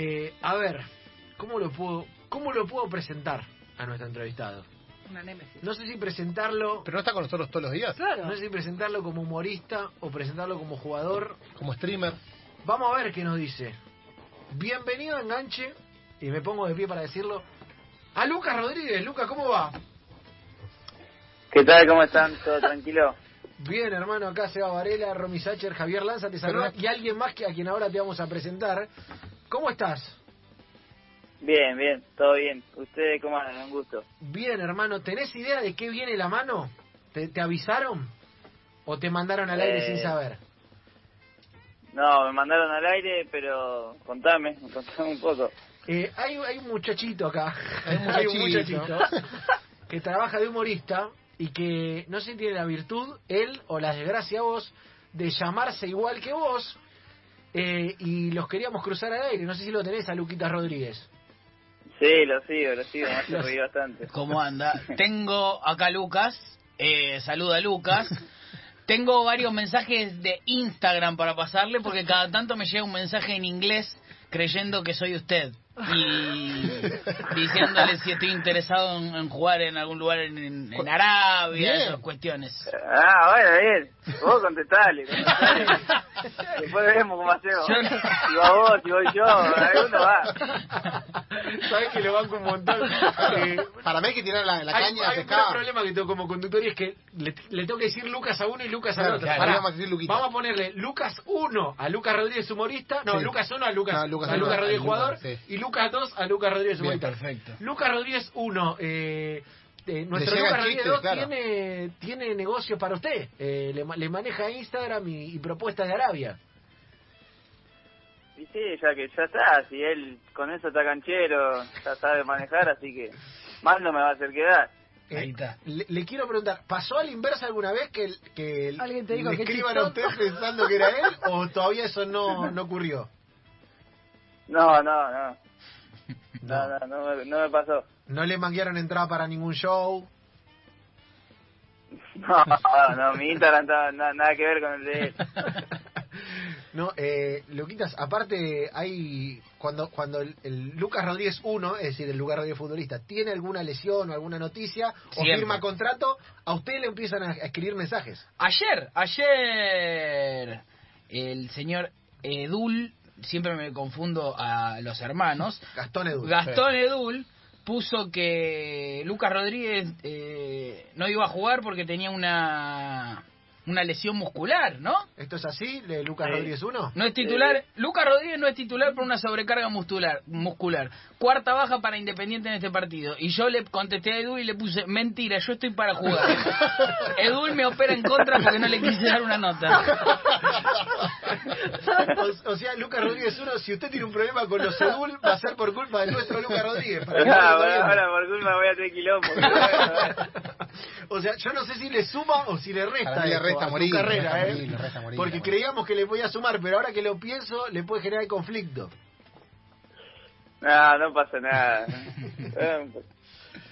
Eh, a ver, ¿cómo lo puedo, cómo lo puedo presentar a nuestro entrevistado? Una némesis. No sé si presentarlo, Pero no está con nosotros todos los días. Claro. no sé si presentarlo como humorista o presentarlo como jugador. Como streamer. Vamos a ver qué nos dice. Bienvenido a Enganche, y me pongo de pie para decirlo, a Lucas Rodríguez. Lucas, ¿cómo va? ¿Qué tal? ¿Cómo están? ¿Todo tranquilo? Bien, hermano, acá Seba Varela, Romy Sacher, Javier Lanza, te saludan y alguien más que a quien ahora te vamos a presentar. ¿Cómo estás? Bien, bien, todo bien. ¿Ustedes cómo andan? Un gusto. Bien, hermano, ¿tenés idea de qué viene la mano? ¿Te, te avisaron? ¿O te mandaron al aire Eh, sin saber? No, me mandaron al aire, pero contame, contame un poco. Eh, hay, hay un muchachito acá, Hay un muchachito que trabaja de humorista y que no sé si tiene la virtud, él o la desgracia vos, de llamarse igual que vos eh, y los queríamos cruzar al aire. No sé si lo tenés a Luquitas Rodríguez. Sí, lo sigo, lo sigo, me hace Los- reír bastante. ¿Cómo anda? Tengo acá Lucas, eh, saluda a Lucas. Tengo varios mensajes de Instagram para pasarle porque cada tanto me llega un mensaje en inglés creyendo que soy usted y diciéndole si estoy interesado en, en jugar en algún lugar en, en- en Arabia, Bien. esas cuestiones. Ah, bueno, bien. Vos contestale, contestale. Después vemos cómo hacemos. Yo Si va vos, si voy yo, alguno va. Sabes que lo banco un montón. Eh, Para mí hay que tirar la, la hay, caña hay un gran problema que tengo como conductor y es que le, le tengo que decir Lucas a uno y Lucas al Claro, otro. claro, Pará, vamos a decir Luquita. vamos a ponerle Lucas 1 a Lucas Rodríguez humorista, no, Sí. Lucas 1 a Lucas, No, Lucas a Lucas Rodríguez jugador sí. y Lucas 2 a Lucas Rodríguez Bien, humorista. perfecto. Lucas Rodríguez 1, eh, eh, nuestro Lucas Rodríguez chistes, 2 claro. tiene, tiene negocios para usted, eh, le maneja Instagram y, y propuestas de Arabia. Y sí, ya que ya está, si él con eso está canchero, ya sabe manejar, así que más no me va a hacer quedar. Eh, Ahí está. Le, le quiero preguntar, ¿pasó a la inversa alguna vez que, el- que el- Alguien te dijo le que escriban a usted pensando que era él o todavía eso no, no ocurrió? No, no, no. No, no, no me, no me pasó. ¿No le manguearon entrada para ningún show? No, no, no, mi Instagram na- nada que ver con el de él. No, eh, Luquitas, aparte hay cuando cuando el, el Lucas Rodríguez 1, es decir, el Lucas Rodríguez futbolista, tiene alguna lesión o alguna noticia o firma contrato, a usted le empiezan a, escribir mensajes. Ayer, ayer, el señor Edul, siempre me confundo a los hermanos, Gastón Edu. Gastón Edul puso que Lucas Rodríguez eh, no iba a jugar porque tenía una una lesión muscular, ¿no? ¿Esto es así, de Lucas Sí. Rodríguez 1? No es titular. Lucas Rodríguez no es titular por una sobrecarga muscular. muscular. Cuarta baja para Independiente en este partido. Y yo le contesté a Edul y le puse, mentira, yo estoy para jugar. Edul me opera en contra porque no le quise dar una nota. o, o sea, Lucas Rodríguez 1, si usted tiene un problema con los Edul, va a ser por culpa de nuestro Lucas Rodríguez. para no ahora por culpa voy a tener quilombo. O sea, yo no sé si le suma o si le resta, le morir, ¿eh? morir, le resta morir, Porque creíamos que le podía sumar, pero ahora que lo pienso, le puede generar conflicto. No, no pasa nada.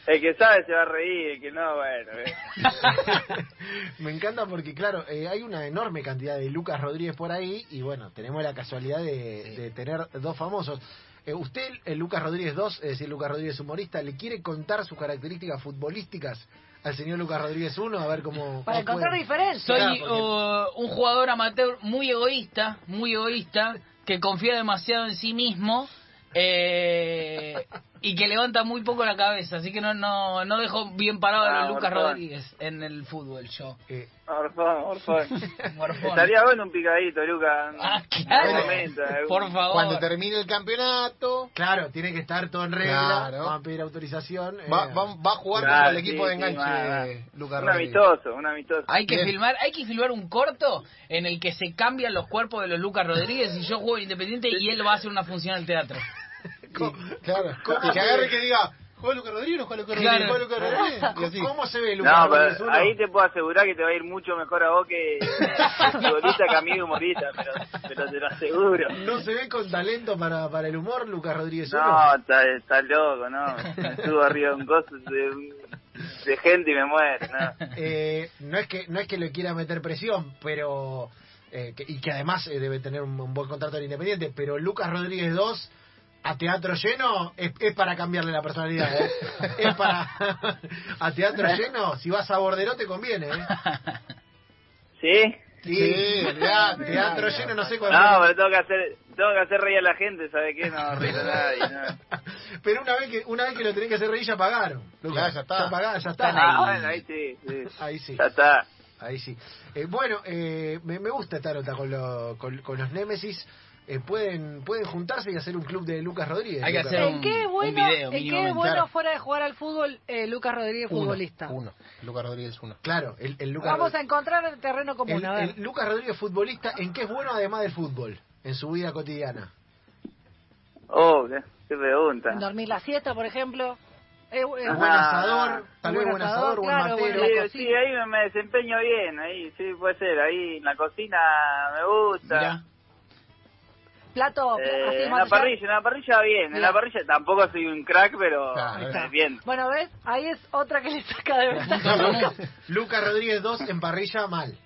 El que sabe se va a reír, el que no, bueno. eh. Me encanta porque, claro, eh, hay una enorme cantidad de Lucas Rodríguez por ahí y, bueno, tenemos la casualidad de, de tener dos famosos. Eh, usted, el Lucas Rodríguez 2, es decir, Lucas Rodríguez humorista, ¿le quiere contar sus características futbolísticas al señor Lucas Rodríguez 1? A ver cómo... Para cómo encontrar diferencias. Soy Claro, porque- uh, un jugador amateur muy egoísta, muy egoísta, que confía demasiado en sí mismo eh, y que levanta muy poco la cabeza, así que no no no dejo bien parado a Ah, los Lucas Morfón. Rodríguez en el fútbol yo. Eh, Orfón, Orfón. Morfón. Estaría bueno un picadito, Lucas. Ah, claro. algún momento, algún- Por favor. Cuando termine el campeonato, claro, tiene que estar todo en regla, Claro. a pedir autorización. eh, va, va, va a jugar Claro, contra el sí, equipo de enganche. Lucas Un Rodríguez. amistoso, un amistoso. Hay que Bien. filmar, hay que filmar un corto en el que se cambian los cuerpos de los Lucas Rodríguez y yo juego Independiente y él va a hacer una función al teatro. Y- claro, ¿Cómo y que se agarre que diga, ¿juega Lucas Rodríguez o no juega Lucas Claro. Rodríguez? ¿Juega Lucas Rodríguez? Y así. ¿Cómo se ve Lucas No, Rodríguez pero 1? ahí te puedo asegurar que te va a ir mucho mejor a vos que futbolista que a mí humorista, pero, pero te lo aseguro. ¿No se ve con talento para, para el humor Lucas Rodríguez 1? No, está, está loco, no. Me subo arriba de un coso de, un- de gente y me muero, no. Eh, no es que no es que le quiera meter presión, pero eh, que- y que además eh, debe tener un, un buen contrato en Independiente, pero Lucas Rodríguez 2 a teatro lleno es, es para cambiarle la personalidad, ¿eh? Es para... a teatro lleno, si vas a Bordero te conviene, ¿eh? ¿Sí? Sí, teatro lleno no sé cuál No, pero tengo que hacer, tengo que hacer reír a la gente, ¿sabe qué? No ríe a nadie, no. Pero una vez que una vez que lo tenés que hacer reír ya pagaron. Claro, ya está. Ya pagaron, ya está. Ah, bueno, ahí sí, sí. Ahí sí. Ya está. Ahí sí. Eh, bueno, eh, me, me gusta esta nota con, lo- con, con los Némesis. Eh, pueden pueden juntarse y hacer un club de Lucas Rodríguez. Hay que Lucas. hacer ¿En qué es un bueno, video, ¿en qué mínimamente. es bueno fuera de jugar al fútbol eh, Lucas Rodríguez, Uno, futbolista? Uno. Lucas Rodríguez, uno. Claro, el, el Lucas Vamos a encontrar el terreno común, el, a ver. el Lucas Rodríguez futbolista, ¿en qué es bueno además del fútbol? En su vida cotidiana. Oh, qué, qué pregunta. Dormir la siesta, por ejemplo. Eh, eh, Es Ajá. buen asador, tal vez Buen asador, buen claro, matero. bueno. Sí, ahí me, me desempeño bien, ahí sí puede ser, ahí en la cocina me gusta. Mirá. plato, Eh, así en la parrilla, en la parrilla bien, Bien. en la parrilla tampoco soy un crack, pero Claro, eh, Está. bien. Bueno, ¿ves? Ahí es otra que le saca de ventaja. Lucas Rodríguez 2 en parrilla mal.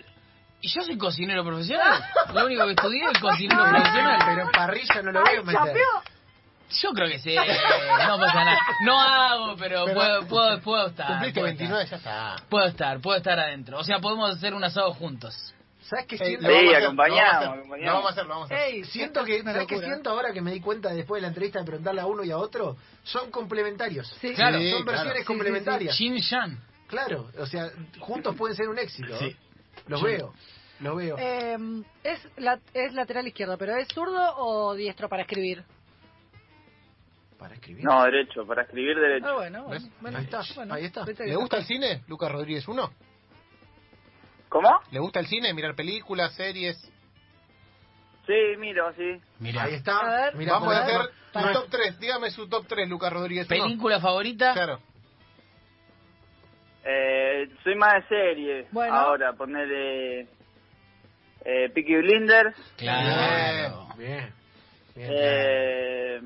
Y yo soy cocinero profesional. Lo único que estudié es cocinero profesional. Pero en parrilla no lo ¡Ay, veo meter. chapeó! Yo creo que sí. eh, No pasa nada. No hago, pero, Pero puedo, puedo, puedo estar. Cumpliste puedo 29, estar. ya está. Puedo estar, puedo estar adentro. O sea, podemos hacer un asado juntos. ¿Sabes qué Eh, siento? lo vamos a Sí, hacer, acompañamos, lo vamos a hacer. Lo vamos a hacer, lo vamos a hacer. Ey, Siento que, ¿sabes qué siento ahora que me di cuenta después de la entrevista de preguntarle a uno y a otro? Son complementarios. Sí. Claro. son versiones claro. Sí, sí, complementarias. Shin Shan. Claro, o sea, juntos pueden ser un éxito. Sí. Los Sí. veo, los veo. Eh, es, la, es lateral izquierdo, pero ¿es zurdo o diestro para escribir? Para escribir. No, derecho, para escribir Ah, derecho. bueno, bueno, bueno, Ahí está, bueno, ahí está. ¿Le gusta el cine? Lucas Rodríguez, uno. ¿Cómo? ¿Le gusta el cine? Mirar películas, series. Sí, miro, sí. Mira. Ahí está. A ver, Mirá Vamos a hacer su No, top 3. Dígame su top 3, Lucas Rodríguez. uno. ¿Película favorita? Claro. Eh, soy más de serie. Bueno. Ahora, ponerle eh, Peaky Blinders. Claro. Bien. bien. Eh,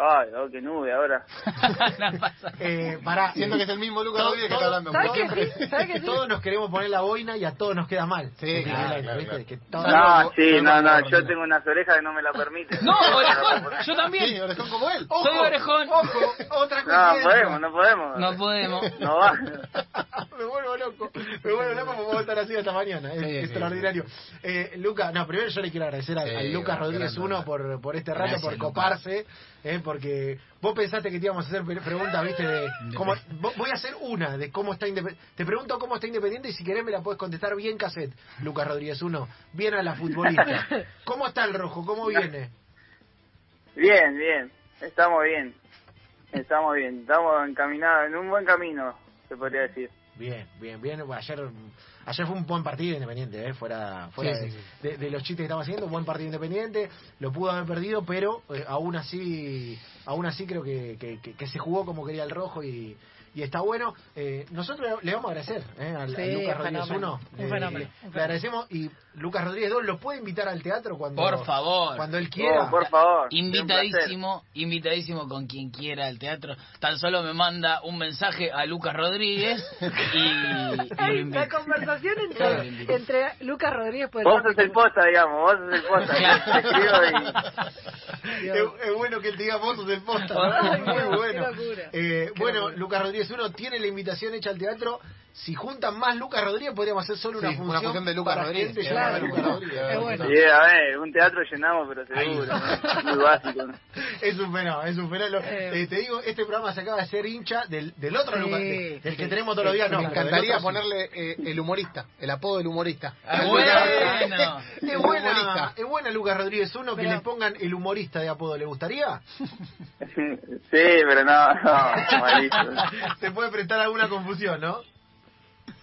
ay, oh, qué nube ahora. No. Eh, pará. Siento que es el mismo Lucas Rodríguez que está hablando. ¿Sabes mucho. que sí? ¿Sabes que sí? Todos nos queremos poner la boina y a todos nos queda mal. Sí, Porque, claro, ¿viste? claro, claro. Que todo- No, sí, no, no, yo tengo unas orejas que no me la permiten. No, orejón. Yo Sí, también. orejón como él. Ojo, Soy orejón. Ojo, otra No, coincidencia. podemos, no podemos. No podemos. No va. me vuelvo loco. Me vuelvo loco porque puedo estar así hasta mañana. Es Sí, sí, extraordinario. Eh, Lucas, no, primero yo le quiero agradecer al Lucas Rodríguez gran uno nota. por, por este rato, por coparse. Eh, porque vos pensaste que te íbamos a hacer pre- preguntas, viste, de cómo, vo- voy a hacer una de cómo está Independiente. Te pregunto cómo está Independiente y si querés me la puedes contestar bien cassette, Lucas Rodríguez uno. Bien a la futbolista. ¿Cómo está el rojo? ¿Cómo viene? Bien, bien. Estamos bien. Estamos bien. Estamos encaminados en un buen camino, se podría decir. Bien, bien, bien. Bueno, ayer, ayer fue un buen partido independiente, ¿eh? fuera, fuera Sí, de, sí, sí. de- de los chistes que estaba haciendo, buen partido independiente. Lo pudo haber perdido, pero eh, aún así, aún así creo que, que, que- que se jugó como quería el rojo y, y está bueno. Eh, nosotros le vamos a agradecer ¿eh? Sí, al Lucas un Rodríguez fenómeno, 1. un fenómeno, un Le agradecemos y Lucas Rodríguez 2 lo puede invitar al teatro cuando, Por favor. cuando él quiera. Oh, por favor. Invitadísimo, invitadísimo con quien quiera al teatro. Tan solo me manda un mensaje a Lucas Rodríguez y, la conversación entre, Lucas Rodríguez puede Vos sos el posta, digamos, vos sos el posta. Claro. Te escribo Es, es bueno que él te diga vos sos el posta. Ay, Muy Dios, bueno. Eh, Qué bueno, locura. Lucas Rodríguez uno tiene la invitación hecha al teatro. Si juntan más Lucas Rodríguez, podríamos hacer solo Sí, una una función, función de Lucas Rodríguez. gente Claro. llamada Lucas Rodríguez. Es bueno. y... Sí, a ver, un teatro llenamos, pero seguro. Muy básico. ¿no? Es un fenómeno, es un fenómeno. Eh. Eh, te digo, este programa se acaba de ser hincha del, del otro Sí, Lucas, de- del sí, que tenemos todos los días. Me No, encantaría otro sí. ponerle eh, el humorista, el apodo del humorista. Ah, Es bueno. Es buena, es buena Lucas Rodríguez uno que le pongan el humorista de apodo. ¿Le gustaría? Sí, pero no, no, malísimo. Se puede prestar alguna confusión, ¿no?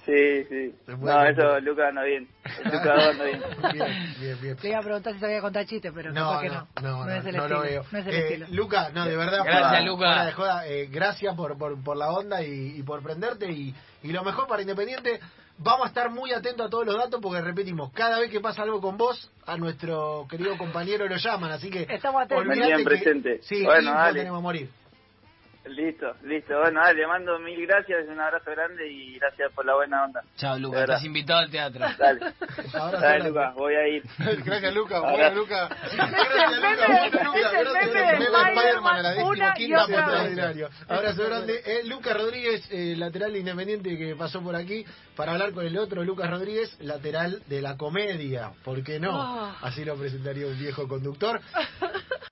Sí, sí. Se puede No, contar. eso Lucas anda bien. El Lucas anda bien. Bien, bien, bien. Le iba a preguntar si sabía contar chistes, pero No, capaz que no, no. no, no, es el no estilo. lo veo. No es el Eh, estilo. Luca, no, de verdad, Gracias, fuera- Luca. fuera de joda, eh, gracias por, por, por la onda y, y por prenderte. Y, y lo mejor para Independiente, vamos a estar muy atentos a todos los datos porque repetimos, cada vez que pasa algo con vos, a nuestro querido compañero lo llaman. Así que Estamos atentos. olvídate Bien que- presente. Sí, Bueno, dale. tenemos a morir. Listo, listo. Bueno, dale, le mando mil gracias, un abrazo grande y gracias por la buena onda. Chao, Lucas. Estás invitado al teatro. Dale. Dale, Lucas, voy a ir. Gracias, Lucas. Bueno, Lucas. Gracias, Lucas. Bueno, Lucas. Abrazo grande. Eh, Lucas Rodríguez, eh, lateral independiente que pasó por aquí, para hablar con el otro Lucas Rodríguez, lateral de la comedia. ¿Por qué no? Ah. Así lo presentaría un viejo conductor.